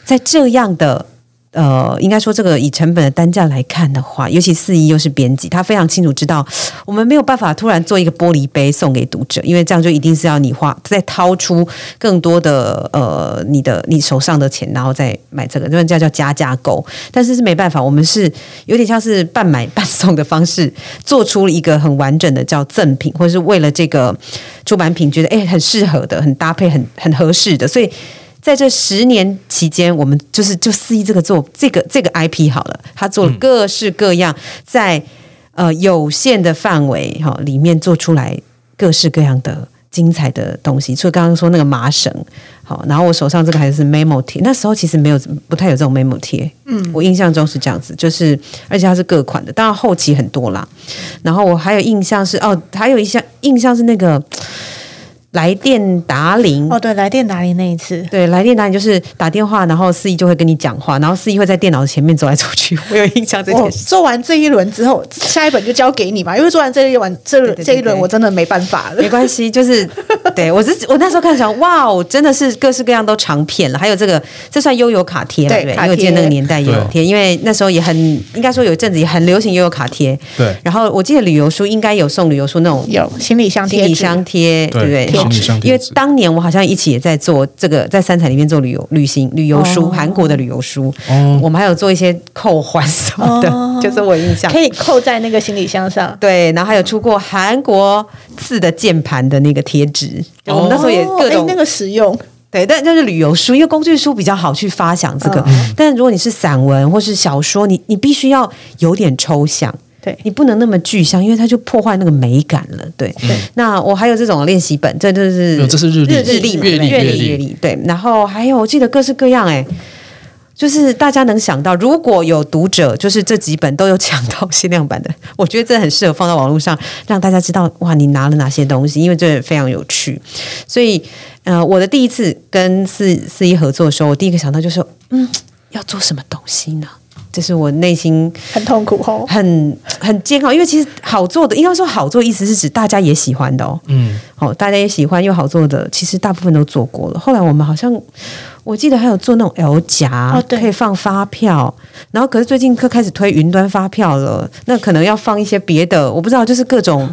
在这样的。呃，应该说这个以成本的单价来看的话，尤其四一又是编辑，他非常清楚知道，我们没有办法突然做一个玻璃杯送给读者，因为这样就一定是要你花再掏出更多的呃你的你手上的钱，然后再买这个，这叫叫加价购。但是是没办法，我们是有点像是半买半送的方式，做出了一个很完整的叫赠品，或者是为了这个出版品觉得哎很适合的、很搭配、很很合适的，所以。在这十年期间，我们就是就四一这个做这个这个 IP 好了，他做了各式各样，在呃有限的范围哈里面做出来各式各样的精彩的东西。除了刚刚说那个麻绳，好，然后我手上这个还是 memo 贴，那时候其实没有不太有这种 memo 贴，嗯，我印象中是这样子，就是而且它是各款的，当然后期很多啦。然后我还有印象是哦，还有一项印象是那个。来电打铃哦，对，来电打铃那一次，对，来电打铃就是打电话，然后司仪就会跟你讲话，然后司仪会在电脑前面走来走去。我有印象这件事。做完这一轮之后，下一本就交给你嘛，因为做完这一轮，这这一轮我真的没办法了。没关系，就是 对我是，我那时候看想，哇哦，真的是各式各样都长片了。还有这个，这算悠游卡贴了，对，因为记得那个年代也有贴，因为那时候也很应该说有一阵子也很流行悠游卡贴。对。然后我记得旅游书应该有送旅游书那种有行李箱贴，行李箱贴，对不对？因为当年我好像一起也在做这个，在三彩里面做旅游旅行旅游书，韩国的旅游书。哦，我们还有做一些扣环什么的，就是我印象可以扣在那个行李箱上。对，然后还有出过韩国字的键盘的那个贴纸，我们那时候也各种那个实用。对，但就是旅游书，因为工具书比较好去发想这个，但如果你是散文或是小说，你你必须要有点抽象。对你不能那么具象，因为它就破坏那个美感了。对，那我还有这种练习本，这就是这是日日日历月历月历月历。对，然后还有我记得各式各样哎，就是大家能想到，如果有读者就是这几本都有抢到限量版的，我觉得这很适合放到网络上，让大家知道哇，你拿了哪些东西，因为这非常有趣。所以呃，我的第一次跟四四一合作的时候，我第一个想到就是嗯，要做什么东西呢？这是我内心很痛苦哦，很很煎熬，因为其实好做的，应该说好做，意思是指大家也喜欢的哦。嗯，好，大家也喜欢又好做的，其实大部分都做过了。后来我们好像，我记得还有做那种 L 夹，可以放发票。然后可是最近可开始推云端发票了，那可能要放一些别的，我不知道，就是各种。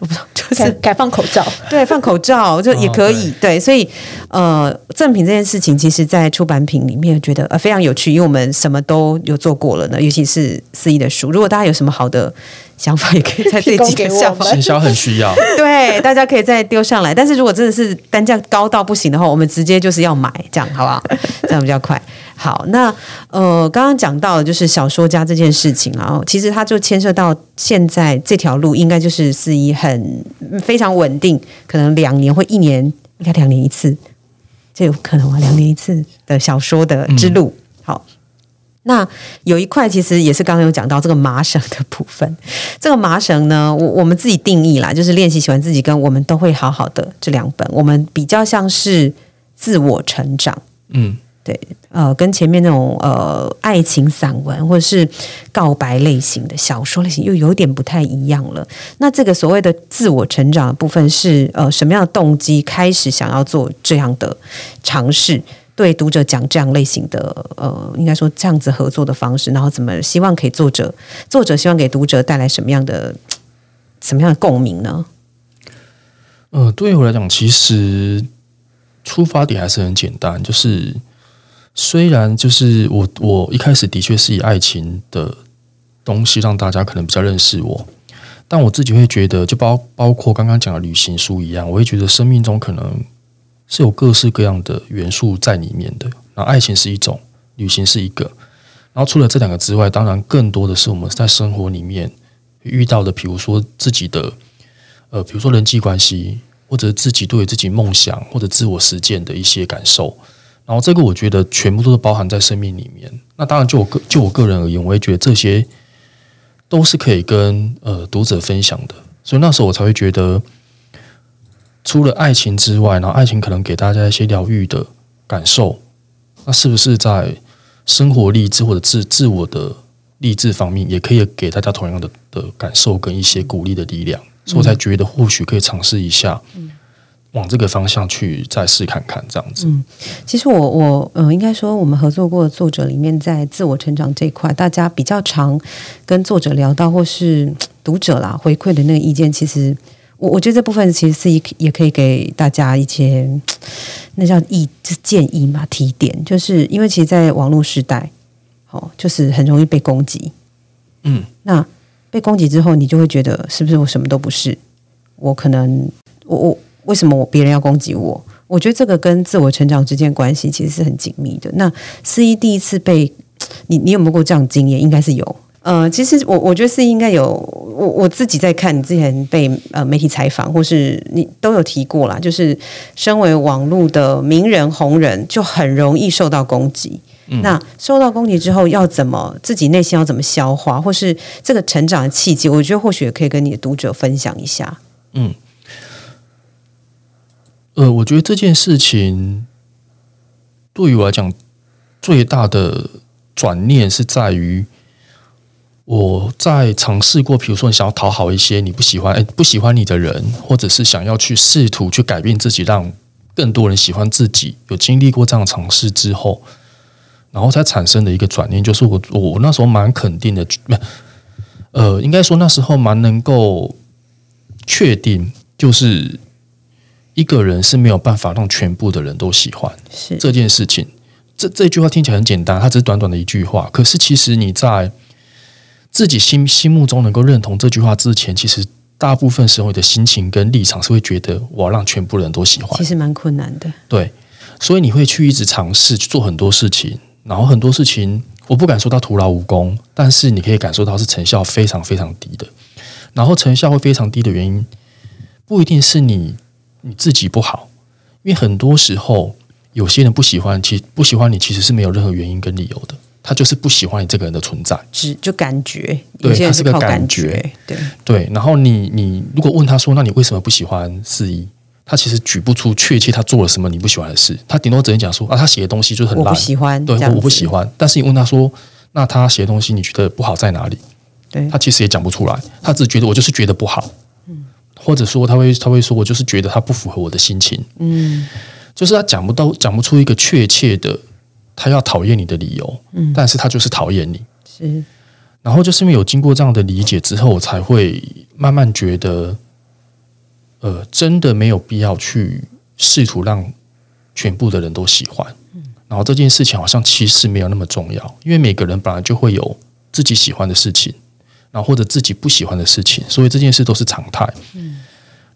我不知道，就是改放口罩，对，放口罩就也可以，对，所以呃，赠品这件事情，其实，在出版品里面，觉得呃非常有趣，因为我们什么都有做过了呢，尤其是四一的书，如果大家有什么好的。想法也可以在这几个下方，营销很需要。对，大家可以再丢上来。但是如果真的是单价高到不行的话，我们直接就是要买，这样好不好？这样比较快。好，那呃，刚刚讲到的就是小说家这件事情啊，其实它就牵涉到现在这条路，应该就是四一很非常稳定，可能两年或一年，应该两年一次，这有可能啊，两年一次的小说的之路。好。那有一块其实也是刚刚有讲到这个麻绳的部分，这个麻绳呢，我我们自己定义啦，就是练习喜欢自己跟我们都会好好的这两本，我们比较像是自我成长，嗯，对，呃，跟前面那种呃爱情散文或者是告白类型的小说类型又有点不太一样了。那这个所谓的自我成长的部分是呃什么样的动机开始想要做这样的尝试？对读者讲这样类型的，呃，应该说这样子合作的方式，然后怎么希望可以作者作者希望给读者带来什么样的什么样的共鸣呢？呃，对于我来讲，其实出发点还是很简单，就是虽然就是我我一开始的确是以爱情的东西让大家可能比较认识我，但我自己会觉得，就包包括刚刚讲的旅行书一样，我会觉得生命中可能。是有各式各样的元素在里面的。那爱情是一种，旅行是一个。然后除了这两个之外，当然更多的是我们在生活里面遇到的，比如说自己的，呃，比如说人际关系，或者自己对自己梦想或者自我实践的一些感受。然后这个我觉得全部都是包含在生命里面。那当然，就我个就我个人而言，我也觉得这些都是可以跟呃读者分享的，所以那时候我才会觉得，除了爱情之外，然后爱情可能给大家一些疗愈的感受，那是不是在生活励志或者自自我的励志方面，也可以给大家同样的的感受跟一些鼓励的力量？所以我才觉得或许可以尝试一下，往这个方向去再试看看，这样子。嗯其实我我呃，应该说我们合作过的作者里面，在自我成长这一块，大家比较常跟作者聊到，或是读者啦回馈的那个意见，其实我我觉得这部分其实是一也可以给大家一些那叫意建议嘛提点，就是因为其实，在网络时代，哦，就是很容易被攻击，嗯，那被攻击之后，你就会觉得是不是我什么都不是？我可能我我为什么我别人要攻击我？我觉得这个跟自我成长之间关系其实是很紧密的。那思一第一次被 你你有没有过这样的经验？应该是有。呃，其实我我觉得是应该有，我我自己在看你之前被呃媒体采访，或是你都有提过啦，就是身为网络的名人红人，就很容易受到攻击。那受到攻击之后，要怎么自己内心要怎么消化，或是这个成长的契机，我觉得或许也可以跟你的读者分享一下。嗯呃，我觉得这件事情对于我来讲，最大的转念是在于我在尝试过，比如说你想要讨好一些你不喜欢、哎不喜欢你的人，或者是想要去试图去改变自己，让更多人喜欢自己，有经历过这样的尝试之后，然后才产生的一个转念，就是我我我那时候蛮肯定的，不，呃，应该说那时候蛮能够确定，就是一个人是没有办法让全部的人都喜欢是这件事情。这这句话听起来很简单，它只是短短的一句话，可是其实你在自己心心目中能够认同这句话之前，其实大部分时候你的心情跟立场是会觉得我要让全部人都喜欢其，实蛮困难的。对，所以你会去一直尝试去做很多事情，然后很多事情我不敢说到徒劳无功，但是你可以感受到是成效非常非常低的。然后成效会非常低的原因，不一定是你你自己不好，因为很多时候有些人不喜欢，其不喜欢你其实是没有任何原因跟理由的，他就是不喜欢你这个人的存在。只就感觉，对有些人它是个感觉觉，对，对，然后你你如果问他说，那你为什么不喜欢四一？他其实举不出确切他做了什么你不喜欢的事，他顶多只能讲说啊，他写的东西就是很烂。我不，喜欢，对我不喜，欢。但是你问他说，那他写的东西你觉得不好在哪里？对。他其实也讲不出来，他只觉得我就是觉得不好，嗯。或者说他会他会说我就是觉得他不符合我的心情，嗯，就是他讲不到讲不出一个确切的他要讨厌你的理由，嗯，但是他就是讨厌你。是然后就是因为有经过这样的理解之后，我才会慢慢觉得，呃，真的没有必要去试图让全部的人都喜欢。然后这件事情好像其实没有那么重要，因为每个人本来就会有自己喜欢的事情，然后或者自己不喜欢的事情，所以这件事都是常态。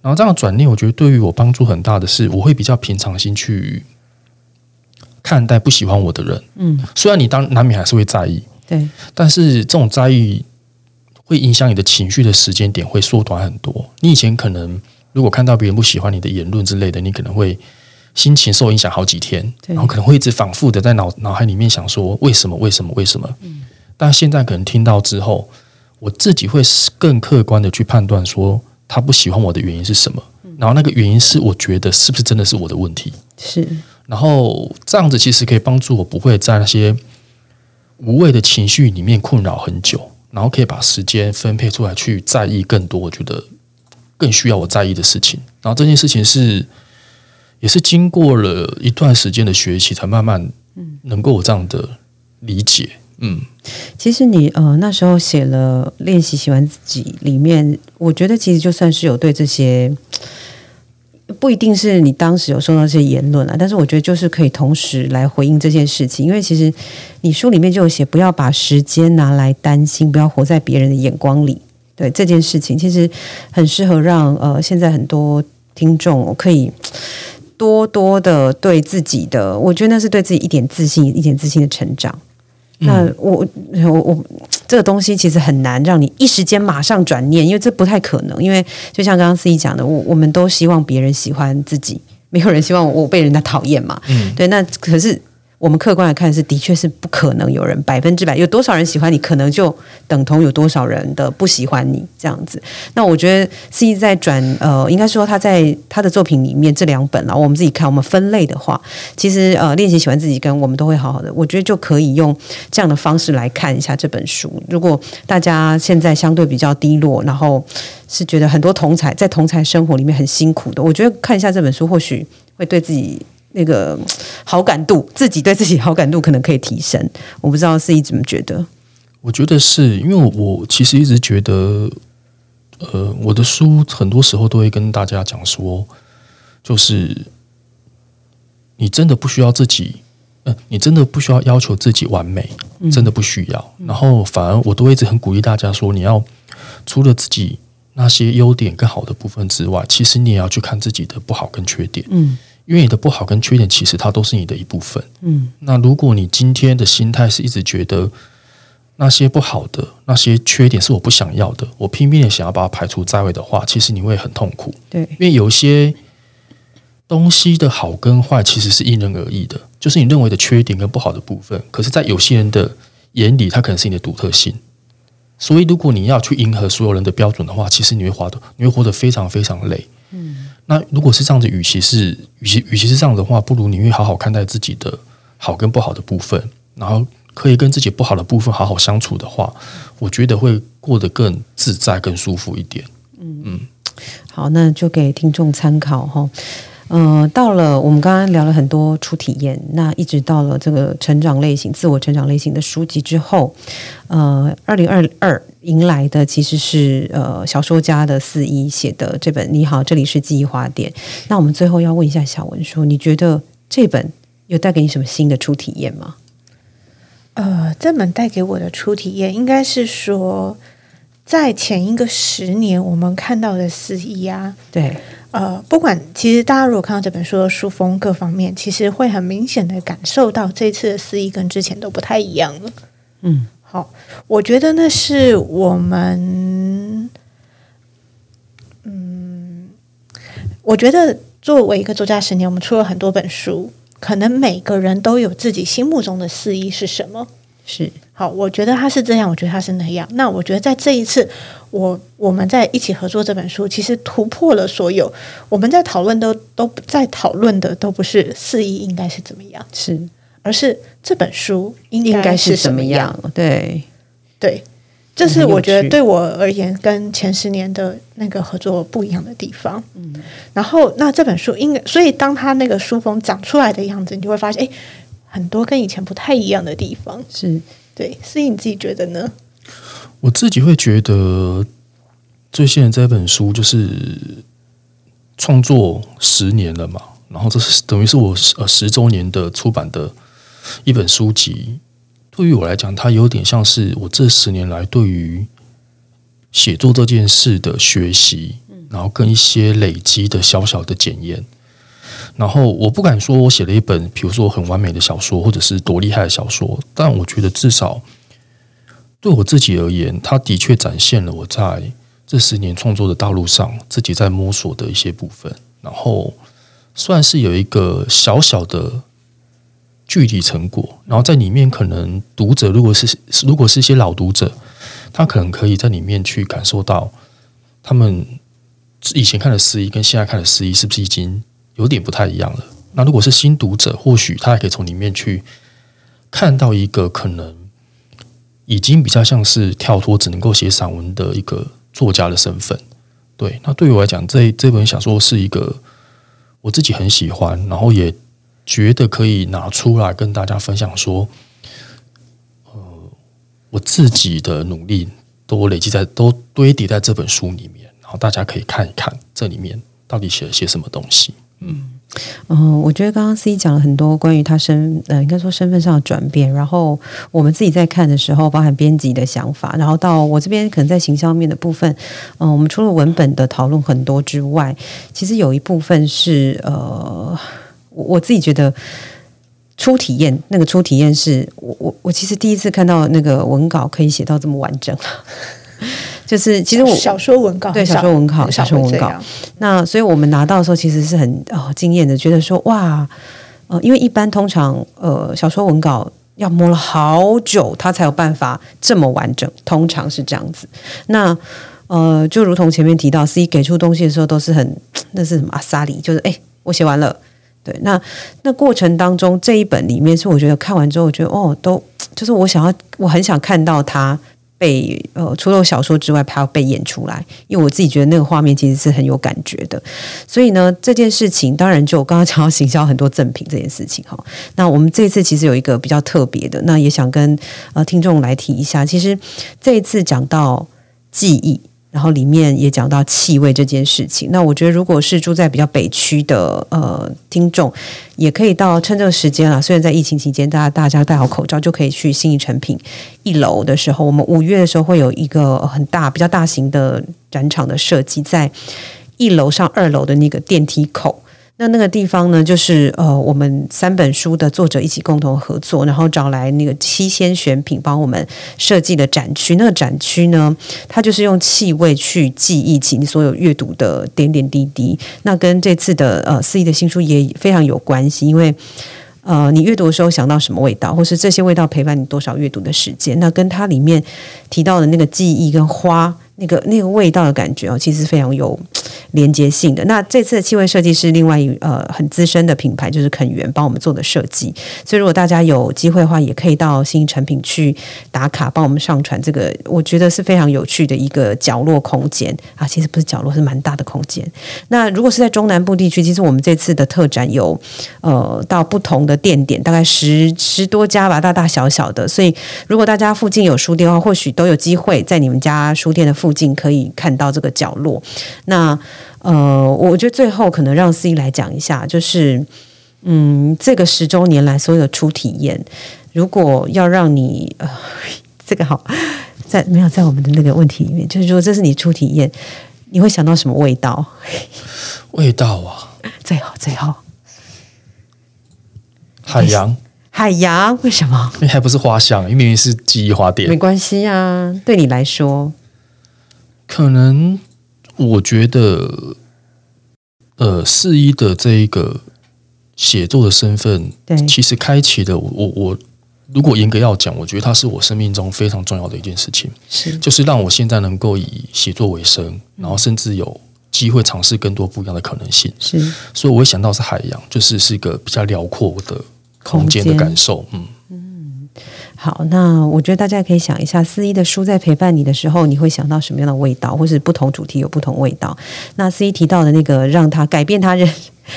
然后这样的转念，我觉得对于我帮助很大的是，我会比较平常心去看待不喜欢我的人。嗯，虽然你当难免还是会在意，对，但是这种在意会影响你的情绪的时间点会缩短很多。你以前可能如果看到别人不喜欢你的言论之类的，你可能会心情受影响好几天，然后可能会一直反复的在脑脑海里面想说为什么为什么为什么。但现在可能听到之后，我自己会更客观的去判断说他不喜欢我的原因是什么，然后那个原因是我觉得是不是真的是我的问题。是然后这样子其实可以帮助我不会在那些无谓的情绪里面困扰很久，然后可以把时间分配出来去在意更多我觉得更需要我在意的事情。然后这件事情是也是经过了一段时间的学习，才慢慢能够有这样的理解。嗯，其实你呃那时候写了练习喜欢自己，里面我觉得其实就算是有对这些，不一定是你当时有受到这些言论啊，但是我觉得就是可以同时来回应这件事情，因为其实你书里面就有写，不要把时间拿来担心，不要活在别人的眼光里。对这件事情，其实很适合让呃现在很多听众可以多多的对自己的，我觉得那是对自己一点自信、一点自信的成长。那我我我这个东西其实很难让你一时间马上转念，因为这不太可能。因为就像刚刚思怡讲的，我我们都希望别人喜欢自己，没有人希望我被人家讨厌嘛。嗯，对。那可是我们客观来看是的确是不可能有人百分之百有多少人喜欢你，可能就等同有多少人的不喜欢你这样子。那我觉得 C 在转呃，应该说他在他的作品里面这两本了，我们自己看，我们分类的话，其实呃，练习喜欢自己跟我们都会好好的，我觉得就可以用这样的方式来看一下这本书。如果大家现在相对比较低落，然后是觉得很多同才在同才生活里面很辛苦的，我觉得看一下这本书，或许会对自己。那个好感度，自己对自己好感度可能可以提升。我不知道是一怎么觉得？我觉得是因为我其实一直觉得，呃，我的书很多时候都会跟大家讲说，就是你真的不需要自己，嗯，你真的不需要要求自己完美，真的不需要。然后反而我都一直很鼓励大家说，你要除了自己那些优点跟好的部分之外，其实你也要去看自己的不好跟缺点，嗯。因为你的不好跟缺点，其实它都是你的一部分。嗯，那如果你今天的心态是一直觉得那些不好的、那些缺点是我不想要的，我拼命的想要把它排除在外的话，其实你会很痛苦。对，因为有些东西的好跟坏其实是因人而异的，就是你认为的缺点跟不好的部分，可是在有些人的眼里，它可能是你的独特性。所以，如果你要去迎合所有人的标准的话，其实你会活得你会活得非常非常累。嗯。那如果是这样子，与其是与其与其是这样的话，不如你会好好看待自己的好跟不好的部分，然后可以跟自己不好的部分好好相处的话，我觉得会过得更自在、更舒服一点。嗯嗯，好，那就给听众参考哈。嗯，到了我们刚刚聊了很多初体验，那一直到了这个成长类型、自我成长类型的书籍之后，呃，二零二二迎来的其实是呃小说家的四一写的这本《你好，这里是记忆花店》。那我们最后要问一下小文说，你觉得这本有带给你什么新的初体验吗？呃，这本带给我的初体验应该是说，在前一个十年我们看到的四一啊，对。呃，不管其实大家如果看到这本书的书风各方面，其实会很明显的感受到这次的思意跟之前都不太一样了。嗯，好，我觉得那是我们，嗯，我觉得作为一个作家十年，我们出了很多本书，可能每个人都有自己心目中的思意是什么。是好，我觉得他是这样，我觉得他是那样。那我觉得在这一次，我我们在一起合作这本书，其实突破了所有我们在讨论都都在讨论的都不是四一应该是怎么样，是而是这本书应该是什么样？对对，这是我觉得对我而言跟前十年的那个合作不一样的地方。嗯，然后那这本书应该，所以当他那个书封长出来的样子，你就会发现，哎。很多跟以前不太一样的地方，是对，所以你自己觉得呢？我自己会觉得，最新的这本书就是创作十年了嘛，然后这是等于是我呃十周年的出版的一本书籍。对于我来讲，它有点像是我这十年来对于写作这件事的学习，然后跟一些累积的小小的检验。然后我不敢说我写了一本，比如说很完美的小说，或者是多厉害的小说，但我觉得至少对我自己而言，它的确展现了我在这十年创作的道路上自己在摸索的一些部分。然后算是有一个小小的具体成果。然后在里面，可能读者如果是如果是一些老读者，他可能可以在里面去感受到他们以前看的诗意跟现在看的诗意是不是已经。有点不太一样了。那如果是新读者，或许他还可以从里面去看到一个可能已经比较像是跳脱只能够写散文的一个作家的身份。对，那对于我来讲，这这本小说是一个我自己很喜欢，然后也觉得可以拿出来跟大家分享，说，呃，我自己的努力都累积在都堆叠在这本书里面，然后大家可以看一看这里面到底写了些什么东西。嗯，我觉得刚刚 C 讲了很多关于他身呃，应该说身份上的转变。然后我们自己在看的时候，包含编辑的想法，然后到我这边可能在行销面的部分，嗯，我们除了文本的讨论很多之外，其实有一部分是呃，我自己觉得初体验，那个初体验是我我我其实第一次看到那个文稿可以写到这么完整了就是其实我小说文稿对小说文稿小说文稿，那所以我们拿到的时候其实是很哦惊艳的，觉得说哇，呃，因为一般通常呃小说文稿要磨了好久，它才有办法这么完整，通常是这样子。那呃，就如同前面提到，C 给出东西的时候都是很 那是什么阿萨里，就是哎，我写完了。对，那那过程当中这一本里面是我觉得看完之后，我觉得哦，都就是我想要，我很想看到它被呃，除了小说之外，还要被演出来，因为我自己觉得那个画面其实是很有感觉的。所以呢，这件事情当然就我刚刚讲到行销很多赠品这件事情哈。那我们这次其实有一个比较特别的，那也想跟呃听众来提一下。其实这一次讲到记忆。然后里面也讲到气味这件事情。那我觉得，如果是住在比较北区的呃听众，也可以到趁这个时间了。虽然在疫情期间，大家大家戴好口罩就可以去新义成品一楼的时候，我们五月的时候会有一个很大、比较大型的展场的设计，在一楼上二楼的那个电梯口。那那个地方呢，就是呃，我们三本书的作者一起共同合作，然后找来那个七仙选品帮我们设计的展区。那个展区呢，它就是用气味去记忆起你所有阅读的点点滴滴。那跟这次的呃四亿的新书也非常有关系，因为呃，你阅读的时候想到什么味道，或是这些味道陪伴你多少阅读的时间，那跟它里面提到的那个记忆跟花。那个那个味道的感觉哦，其实非常有连接性的。那这次的气味设计是另外一呃很资深的品牌，就是肯源帮我们做的设计。所以如果大家有机会的话，也可以到新成品去打卡，帮我们上传这个，我觉得是非常有趣的一个角落空间啊。其实不是角落，是蛮大的空间。那如果是在中南部地区，其实我们这次的特展有呃到不同的店点，大概十十多家吧，大大小小的。所以如果大家附近有书店的话，或许都有机会在你们家书店的。附近可以看到这个角落。那呃，我觉得最后可能让思怡来讲一下，就是嗯，这个十周年来所有的初体验，如果要让你呃，这个好在没有在我们的那个问题里面，就是说这是你初体验，你会想到什么味道？味道啊，最好最好海洋，海洋为什么？因为还不是花香，因为明明是记忆花店，没关系啊，对你来说。可能我觉得，呃，四一的这一个写作的身份，对，其实开启了我我如果严格要讲，我觉得它是我生命中非常重要的一件事情，是。就是让我现在能够以写作为生，然后甚至有机会尝试更多不一样的可能性，是，所以我会想到是海洋，就是是一个比较辽阔的空间的感受，嗯。好，那我觉得大家可以想一下，四一的书在陪伴你的时候，你会想到什么样的味道，或是不同主题有不同味道。那四一提到的那个，让他改变他人。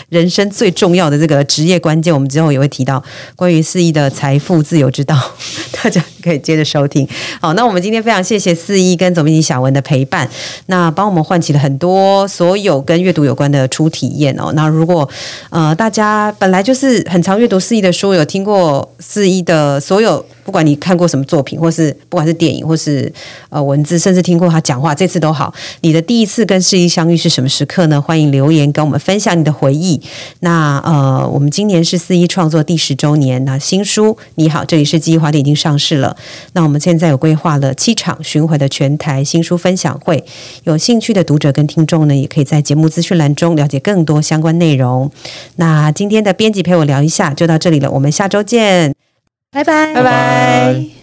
人生最重要的这个职业关键，我们之后也会提到关于四亿的财富自由之道，大家可以接着收听。好，那我们今天非常谢谢四亿跟总编辑小文的陪伴，那帮我们唤起了很多所有跟阅读有关的初体验哦。那如果呃大家本来就是很常阅读四亿的书，有听过四亿的所有，不管你看过什么作品，或是不管是电影或是呃文字，甚至听过他讲话，这次都好。你的第一次跟四亿相遇是什么时刻呢？欢迎留言跟我们分享你的回忆。那呃，我们今年是四一创作第十周年，那新书你好，这里是记忆华典已经上市了。那我们现在有规划了七场巡回的全台新书分享会，有兴趣的读者跟听众呢，也可以在节目资讯栏中了解更多相关内容。那今天的编辑陪我聊一下就到这里了，我们下周见，拜拜拜拜。